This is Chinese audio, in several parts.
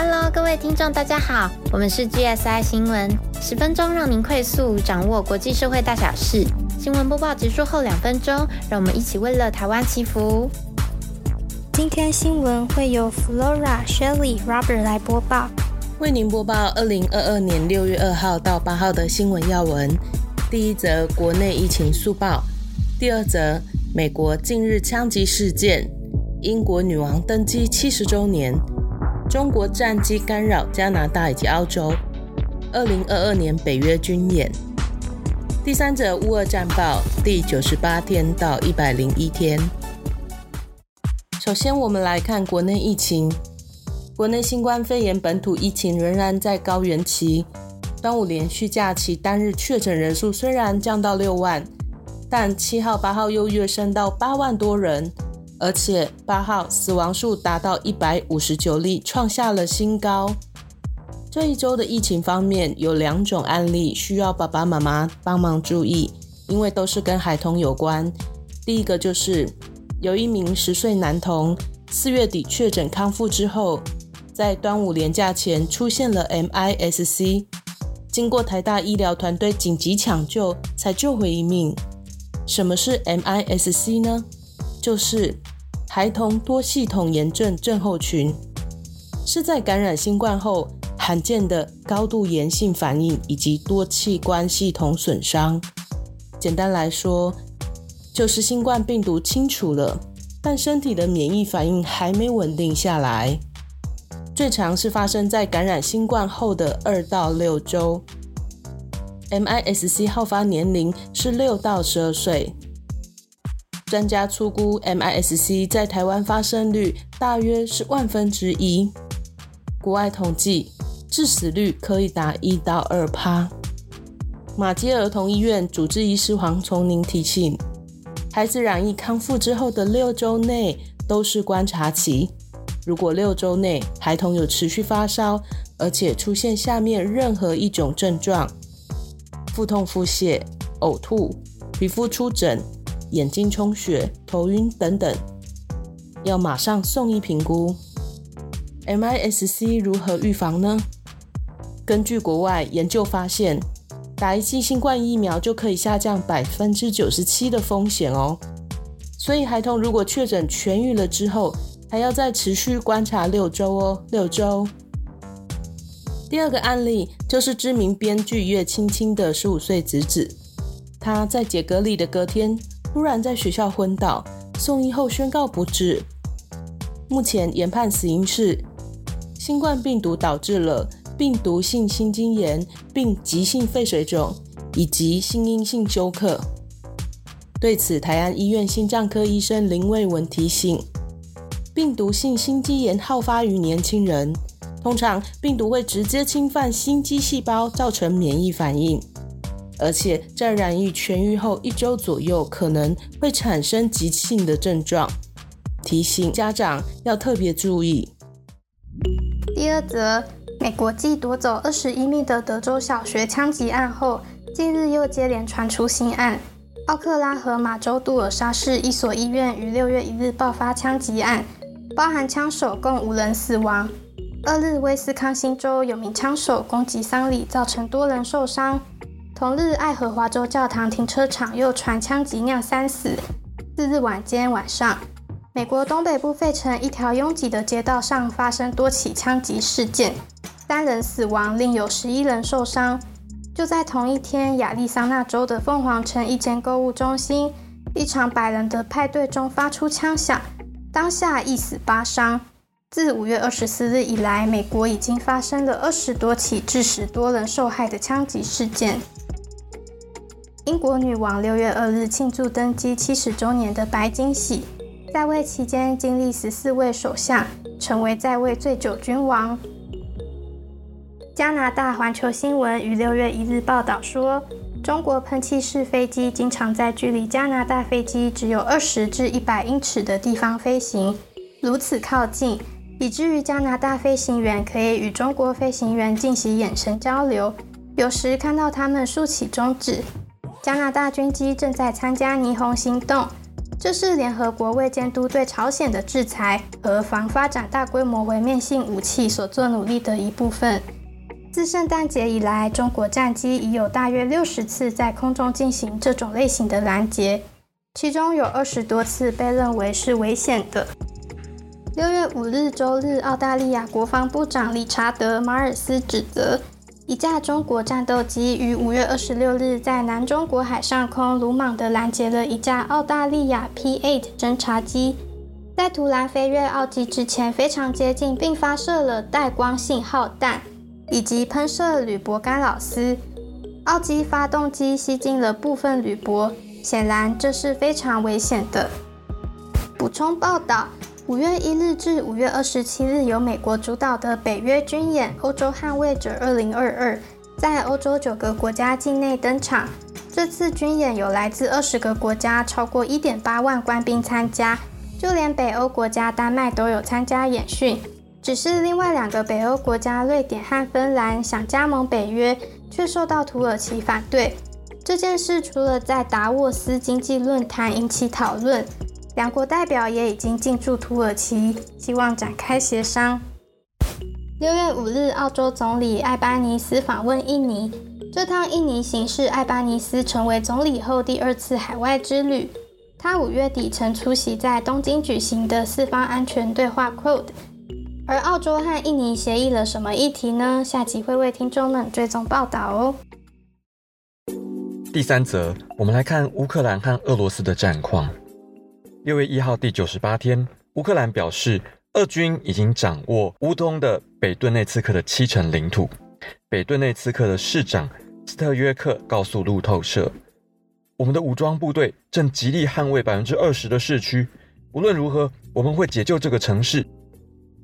Hello，各位听众，大家好，我们是 GSI 新闻，十分钟让您快速掌握国际社会大小事。新闻播报结束后两分钟，让我们一起为了台湾祈福。今天新闻会由 Flora、Shelly、Robert 来播报，为您播报二零二二年六月二号到八号的新闻要闻。第一则国内疫情速报，第二则美国近日枪击事件，英国女王登基七十周年。中国战机干扰加拿大以及澳洲。二零二二年北约军演。第三者乌俄战报第九十八天到一百零一天。首先，我们来看国内疫情。国内新冠肺炎本土疫情仍然在高原期。端午连续假期单日确诊人数虽然降到六万，但七号、八号又跃升到八万多人。而且八号死亡数达到一百五十九例，创下了新高。这一周的疫情方面有两种案例需要爸爸妈妈帮忙注意，因为都是跟孩童有关。第一个就是有一名十岁男童，四月底确诊康复之后，在端午连假前出现了 MIS-C，经过台大医疗团队紧急抢救才救回一命。什么是 MIS-C 呢？就是孩童多系统炎症症候群，是在感染新冠后罕见的高度炎性反应以及多器官系统损伤。简单来说，就是新冠病毒清除了，但身体的免疫反应还没稳定下来。最常是发生在感染新冠后的二到六周。MIS-C 好发年龄是六到十二岁。专家粗估，MIS-C 在台湾发生率大约是万分之一。国外统计，致死率可以达一到二趴。马街儿童医院主治医师黄崇宁提醒，孩子染疫康复之后的六周内都是观察期。如果六周内孩童有持续发烧，而且出现下面任何一种症状：腹痛、腹泻、呕吐、皮肤出疹。眼睛充血、头晕等等，要马上送医评估。MIS-C 如何预防呢？根据国外研究发现，打一剂新冠疫苗就可以下降百分之九十七的风险哦。所以孩童如果确诊痊愈了之后，还要再持续观察六周哦，六周。第二个案例就是知名编剧岳青青的十五岁侄子，他在解隔离的隔天。突然在学校昏倒，送医后宣告不治。目前研判死因是新冠病毒导致了病毒性心肌炎，并急性肺水肿以及心因性休克。对此，台安医院心脏科医生林卫文提醒：病毒性心肌炎好发于年轻人，通常病毒会直接侵犯心肌细胞，造成免疫反应。而且在染疫痊愈后一周左右，可能会产生急性的症状，提醒家长要特别注意。第二则，美国继夺走二十一名的德州小学枪击案后，近日又接连传出新案。奥克拉荷马州杜尔莎市一所医院于六月一日爆发枪击案，包含枪手共五人死亡。二日，威斯康星州有名枪手攻击桑里，造成多人受伤。同日，爱荷华州教堂停车场又传枪击酿三死。四日晚间晚上，美国东北部费城一条拥挤的街道上发生多起枪击事件，三人死亡，另有十一人受伤。就在同一天，亚利桑那州的凤凰城一间购物中心，一场百人的派对中发出枪响，当下一死八伤。自五月二十四日以来，美国已经发生了二十多起致使多人受害的枪击事件。英国女王六月二日庆祝登基七十周年的白金禧，在位期间经历十四位首相，成为在位最久君王。加拿大环球新闻于六月一日报道说，中国喷气式飞机经常在距离加拿大飞机只有二十至一百英尺的地方飞行，如此靠近，以至于加拿大飞行员可以与中国飞行员进行眼神交流，有时看到他们竖起中指。加拿大军机正在参加霓虹行动，这是联合国为监督对朝鲜的制裁和防发展大规模毁灭性武器所做努力的一部分。自圣诞节以来，中国战机已有大约六十次在空中进行这种类型的拦截，其中有二十多次被认为是危险的。六月五日周日，澳大利亚国防部长理查德·马尔斯指责。一架中国战斗机于五月二十六日在南中国海上空鲁莽地拦截了一架澳大利亚 P-8 侦察机，在突然飞越澳机之前非常接近，并发射了带光信号弹以及喷射铝箔干扰丝。澳机发动机吸进了部分铝箔，显然这是非常危险的。补充报道。五月一日至五月二十七日，由美国主导的北约军演“欧洲捍卫者二零二二”在欧洲九个国家境内登场。这次军演有来自二十个国家，超过一点八万官兵参加，就连北欧国家丹麦都有参加演训。只是另外两个北欧国家瑞典和芬兰想加盟北约，却受到土耳其反对。这件事除了在达沃斯经济论坛引起讨论。两国代表也已经进驻土耳其，希望展开协商。六月五日，澳洲总理艾巴尼斯访问印尼。这趟印尼行是艾巴尼斯成为总理后第二次海外之旅。他五月底曾出席在东京举行的四方安全对话 QUAD。而澳洲和印尼协议了什么议题呢？下集会为听众们追踪报道哦。第三则，我们来看乌克兰和俄罗斯的战况。六月一号第九十八天，乌克兰表示，俄军已经掌握乌东的北顿内茨克的七成领土。北顿内茨克的市长斯特约克告诉路透社：“我们的武装部队正极力捍卫百分之二十的市区。无论如何，我们会解救这个城市。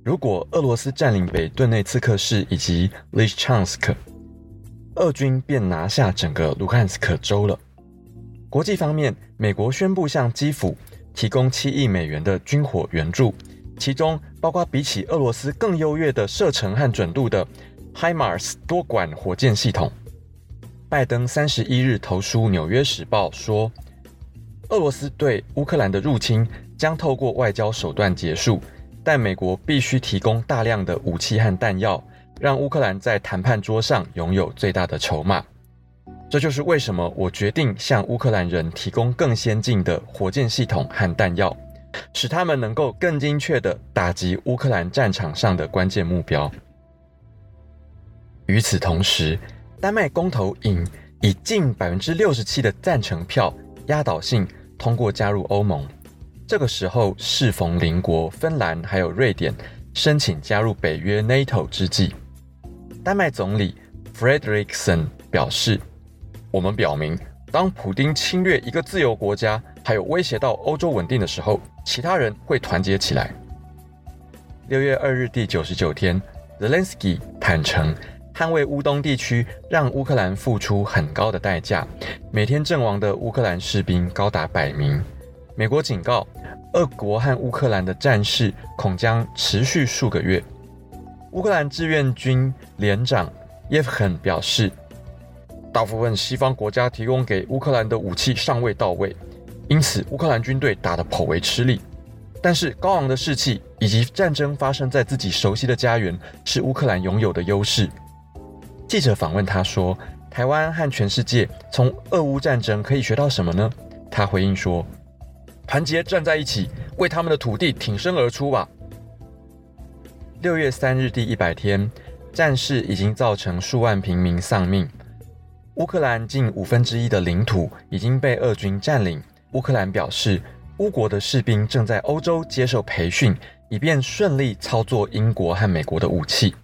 如果俄罗斯占领北顿内茨克市以及利什昌斯克，俄军便拿下整个卢汉斯克州了。”国际方面，美国宣布向基辅。提供七亿美元的军火援助，其中包括比起俄罗斯更优越的射程和准度的 HIMARS 多管火箭系统。拜登三十一日投书《纽约时报》说，俄罗斯对乌克兰的入侵将透过外交手段结束，但美国必须提供大量的武器和弹药，让乌克兰在谈判桌上拥有最大的筹码。这就是为什么我决定向乌克兰人提供更先进的火箭系统和弹药，使他们能够更精确地打击乌克兰战场上的关键目标。与此同时，丹麦公投引以近百分之六十七的赞成票压倒性通过加入欧盟。这个时候，适逢邻国芬兰还有瑞典申请加入北约 NATO 之际，丹麦总理 Fredriksson 表示。我们表明，当普京侵略一个自由国家，还有威胁到欧洲稳定的时候，其他人会团结起来。六月二日第九十九天，Zelensky 坦诚，捍卫乌东地区让乌克兰付出很高的代价，每天阵亡的乌克兰士兵高达百名。美国警告，俄国和乌克兰的战事恐将持续数个月。乌克兰志愿军连长耶夫肯表示。大部分西方国家提供给乌克兰的武器尚未到位，因此乌克兰军队打得颇为吃力。但是高昂的士气以及战争发生在自己熟悉的家园是乌克兰拥有的优势。记者访问他说：“台湾和全世界从俄乌战争可以学到什么呢？”他回应说：“团结站在一起，为他们的土地挺身而出吧。”六月三日第一百天，战事已经造成数万平民丧命。乌克兰近五分之一的领土已经被俄军占领。乌克兰表示，乌国的士兵正在欧洲接受培训，以便顺利操作英国和美国的武器。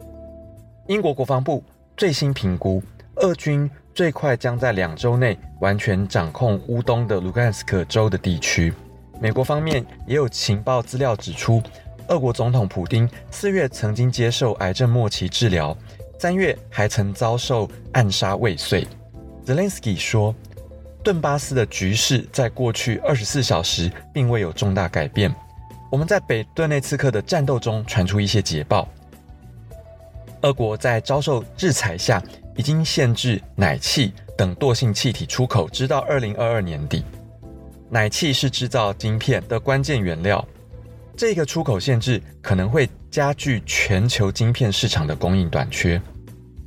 英国国防部最新评估，俄军最快将在两周内完全掌控乌东的卢甘斯克州的地区。美国方面也有情报资料指出，俄国总统普京四月曾经接受癌症末期治疗，三月还曾遭受暗杀未遂。Zelensky 说：“顿巴斯的局势在过去二十四小时并未有重大改变。我们在北顿内茨克的战斗中传出一些捷报。俄国在遭受制裁下，已经限制奶气等惰性气体出口，直到二零二二年底。奶气是制造晶片的关键原料。这个出口限制可能会加剧全球晶片市场的供应短缺。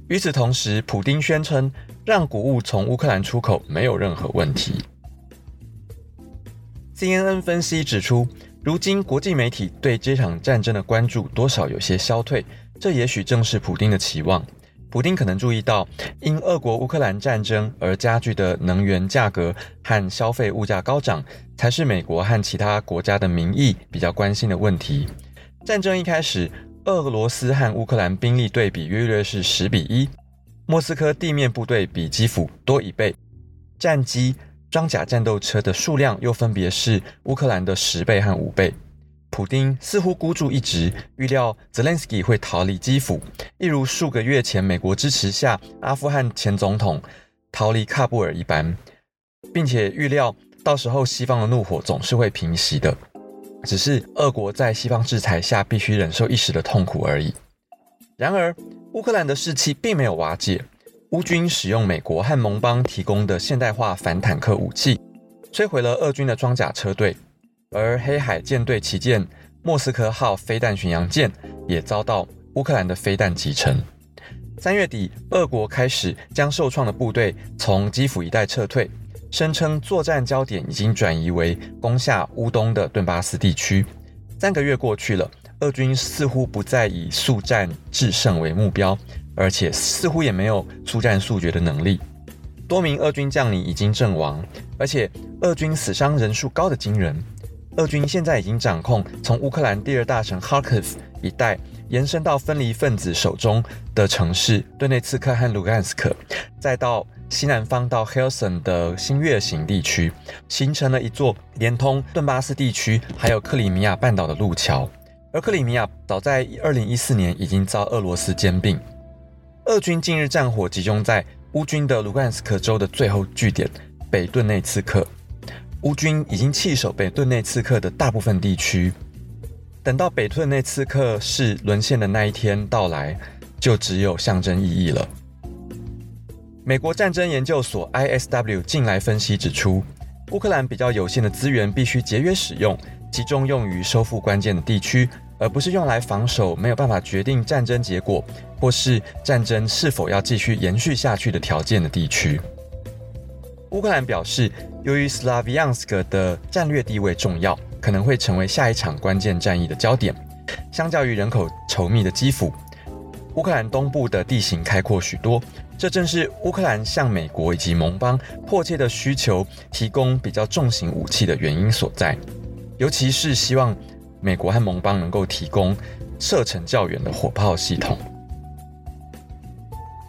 与此同时，普丁宣称让谷物从乌克兰出口没有任何问题。CNN 分析指出，如今国际媒体对这场战争的关注多少有些消退，这也许正是普丁的期望。普丁可能注意到，因俄国乌克兰战争而加剧的能源价格和消费物价高涨，才是美国和其他国家的民意比较关心的问题。战争一开始，俄罗斯和乌克兰兵力对比约略是十比一，莫斯科地面部队比基辅多一倍，战机、装甲战斗车的数量又分别是乌克兰的十倍和五倍。普丁似乎孤注一掷，预料泽连斯基会逃离基辅，一如数个月前美国支持下阿富汗前总统逃离喀布尔一般，并且预料到时候西方的怒火总是会平息的，只是俄国在西方制裁下必须忍受一时的痛苦而已。然而，乌克兰的士气并没有瓦解，乌军使用美国和盟邦提供的现代化反坦克武器，摧毁了俄军的装甲车队。而黑海舰队旗舰莫斯科号飞弹巡洋舰也遭到乌克兰的飞弹击沉。三月底，俄国开始将受创的部队从基辅一带撤退，声称作战焦点已经转移为攻下乌东的顿巴斯地区。三个月过去了，俄军似乎不再以速战制胜为目标，而且似乎也没有速战速决的能力。多名俄军将领已经阵亡，而且俄军死伤人数高的惊人。俄军现在已经掌控从乌克兰第二大城哈尔科夫一带延伸到分离分子手中的城市顿内茨克和卢甘斯克，再到西南方到 h e l s o n 的新月形地区，形成了一座连通顿巴斯地区还有克里米亚半岛的路桥。而克里米亚早在2014年已经遭俄罗斯兼并。俄军近日战火集中在乌军的卢甘斯克州的最后据点北顿内茨克。乌军已经弃守北顿内刺克的大部分地区，等到北顿内刺克市沦陷的那一天到来，就只有象征意义了。美国战争研究所 ISW 近来分析指出，乌克兰比较有限的资源必须节约使用，集中用于收复关键的地区，而不是用来防守没有办法决定战争结果或是战争是否要继续延续下去的条件的地区。乌克兰表示，由于斯拉维扬斯克的战略地位重要，可能会成为下一场关键战役的焦点。相较于人口稠密的基辅，乌克兰东部的地形开阔许多，这正是乌克兰向美国以及盟邦迫切的需求提供比较重型武器的原因所在。尤其是希望美国和盟邦能够提供射程较远的火炮系统。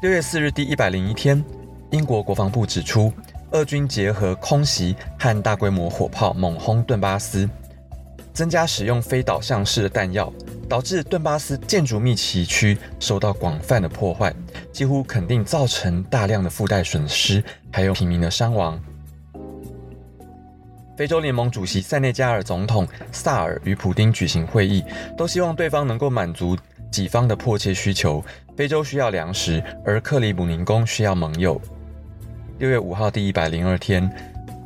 六月四日第一百零一天，英国国防部指出。俄军结合空袭和大规模火炮猛轰顿巴斯，增加使用非导向式的弹药，导致顿巴斯建筑密集区受到广泛的破坏，几乎肯定造成大量的附带损失，还有平民的伤亡。非洲联盟主席塞内加尔总统萨尔与普丁举行会议，都希望对方能够满足己方的迫切需求。非洲需要粮食，而克里姆林宫需要盟友。六月五号第一百零二天，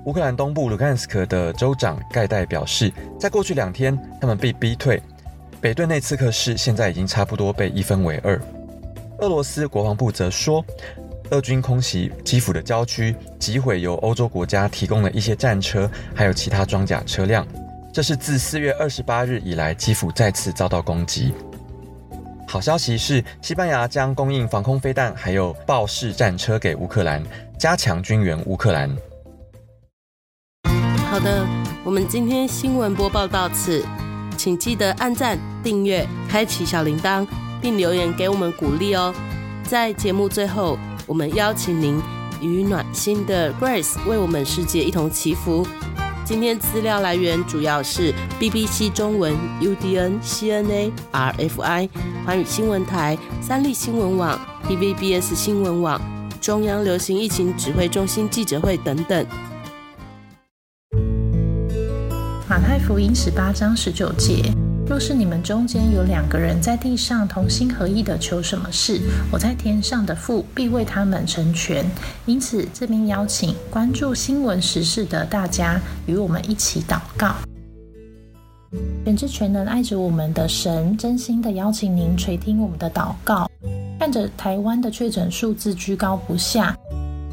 乌克兰东部卢甘斯克的州长盖代表示，在过去两天，他们被逼退。北顿内茨克市现在已经差不多被一分为二。俄罗斯国防部则说，俄军空袭基辅的郊区，击毁由欧洲国家提供的一些战车，还有其他装甲车辆。这是自四月二十八日以来，基辅再次遭到攻击。好消息是，西班牙将供应防空飞弹还有豹式战车给乌克兰，加强军援乌克兰。好的，我们今天新闻播报到此，请记得按赞、订阅、开启小铃铛，并留言给我们鼓励哦。在节目最后，我们邀请您与暖心的 Grace 为我们世界一同祈福。今天资料来源主要是 BBC 中文、UDN、CNA、RFI、环宇新闻台、三立新闻网、TVBS 新闻网、中央流行疫情指挥中心记者会等等。马太福音十八章十九节，若是你们中间有两个人在地上同心合意的求什么事，我在天上的父必为他们成全。因此，这边邀请关注新闻时事的大家与我们一起祷告。全知全能爱着我们的神，真心的邀请您垂听我们的祷告。看着台湾的确诊数字居高不下，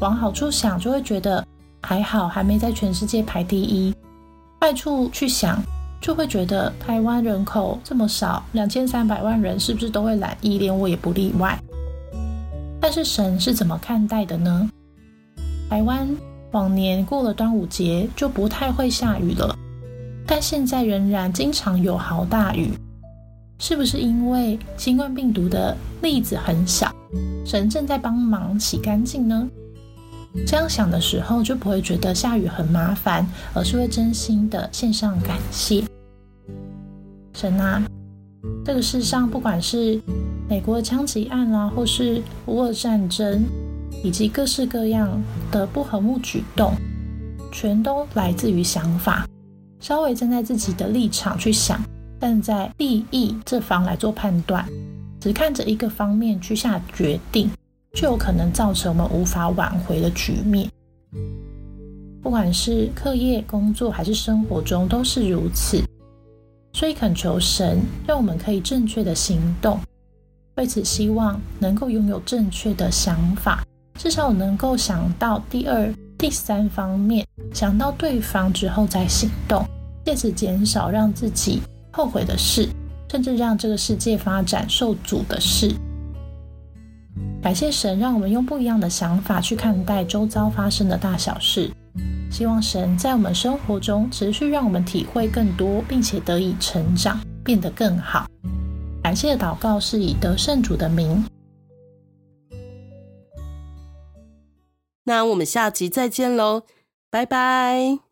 往好处想，就会觉得还好，还没在全世界排第一；坏处去想。就会觉得台湾人口这么少，两千三百万人是不是都会染疫？连我也不例外。但是神是怎么看待的呢？台湾往年过了端午节就不太会下雨了，但现在仍然经常有豪大雨，是不是因为新冠病毒的例子很小，神正在帮忙洗干净呢？这样想的时候，就不会觉得下雨很麻烦，而是会真心的献上感谢。神啊，这个世上不管是美国枪击案啦，或是乌俄战争，以及各式各样的不和睦举动，全都来自于想法。稍微站在自己的立场去想，站在利益这方来做判断，只看着一个方面去下决定。就有可能造成我们无法挽回的局面，不管是课业、工作还是生活中都是如此。所以恳求神，让我们可以正确的行动。为此，希望能够拥有正确的想法，至少能够想到第二、第三方面，想到对方之后再行动，借此减少让自己后悔的事，甚至让这个世界发展受阻的事。感谢神，让我们用不一样的想法去看待周遭发生的大小事。希望神在我们生活中持续让我们体会更多，并且得以成长，变得更好。感谢的祷告是以得胜主的名。那我们下集再见喽，拜拜。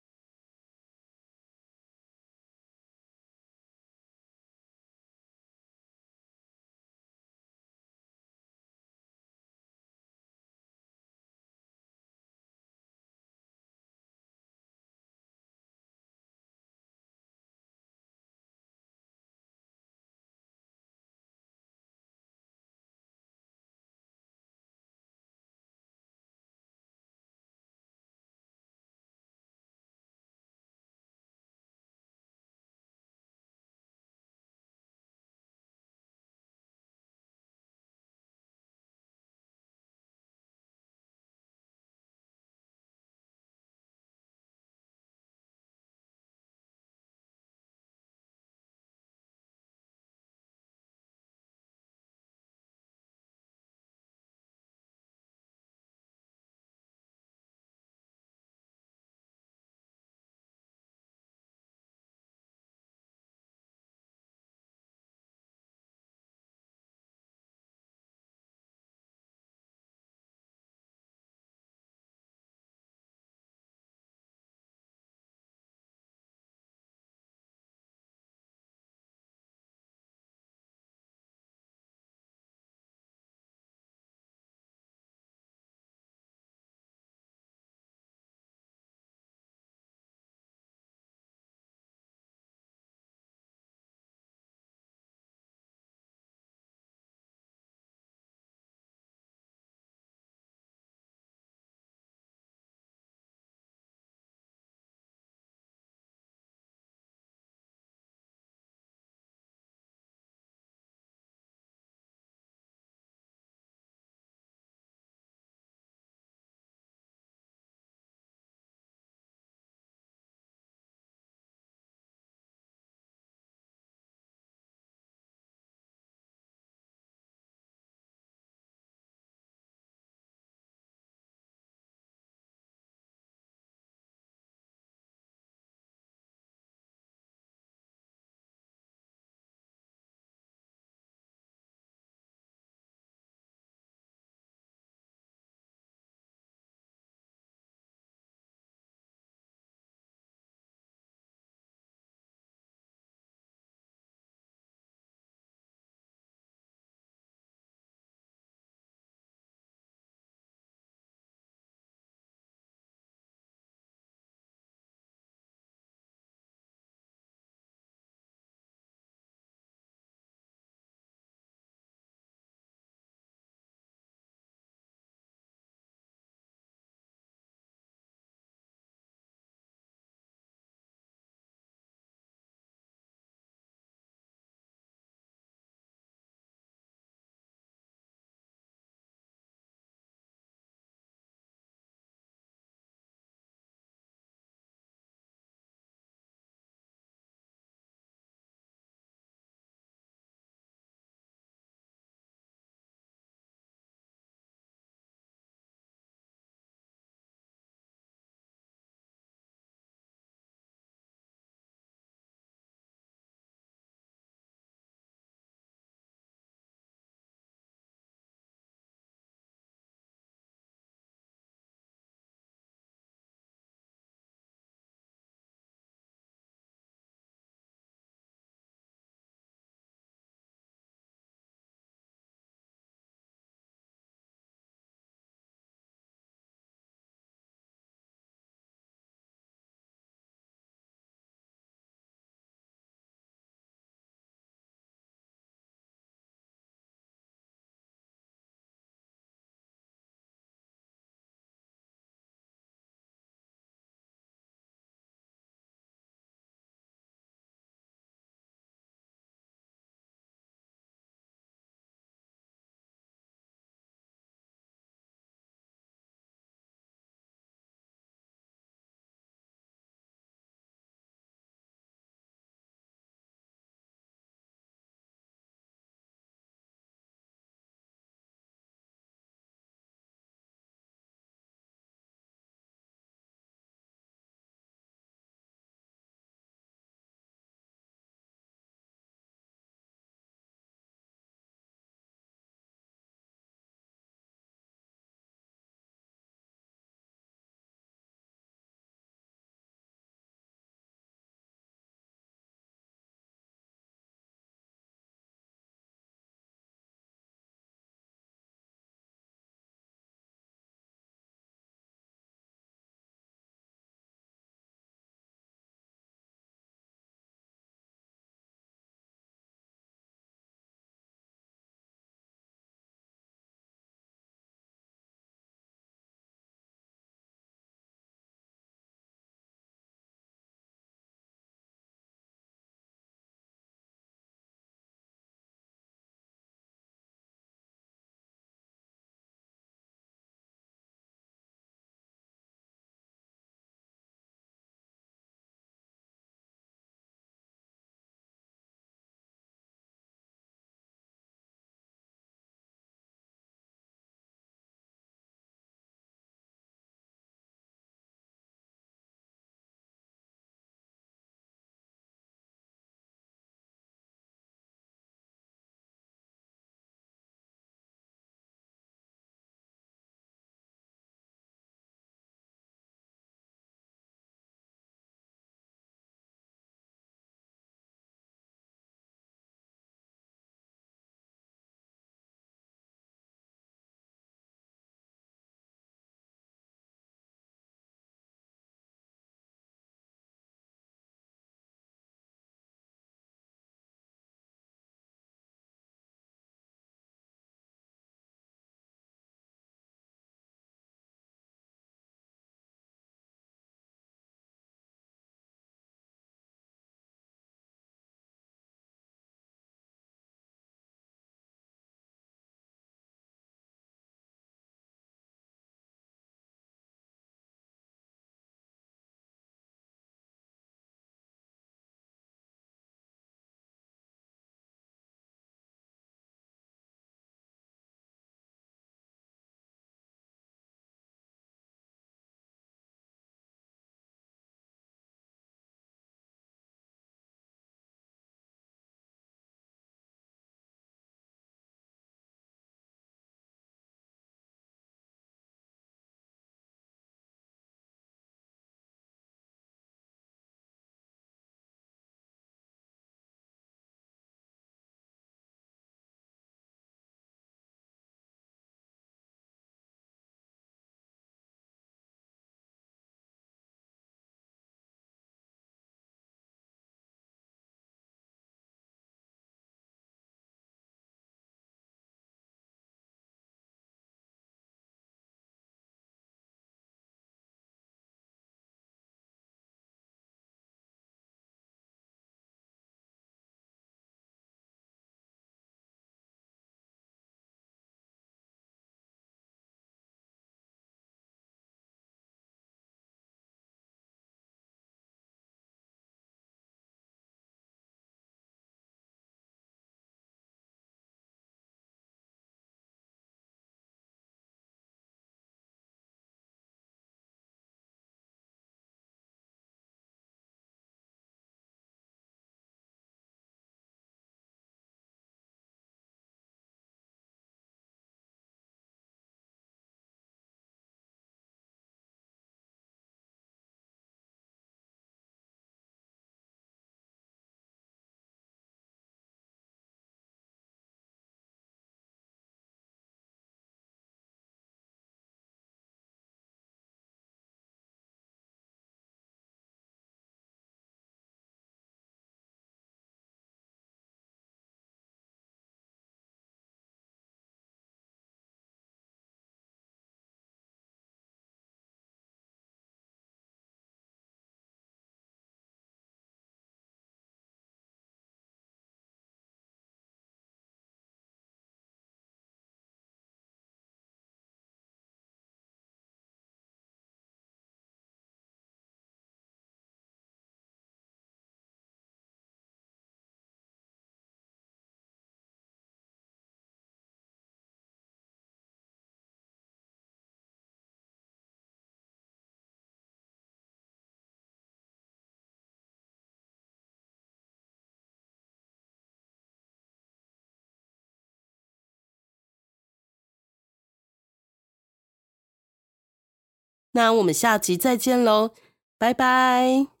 那我们下集再见喽，拜拜。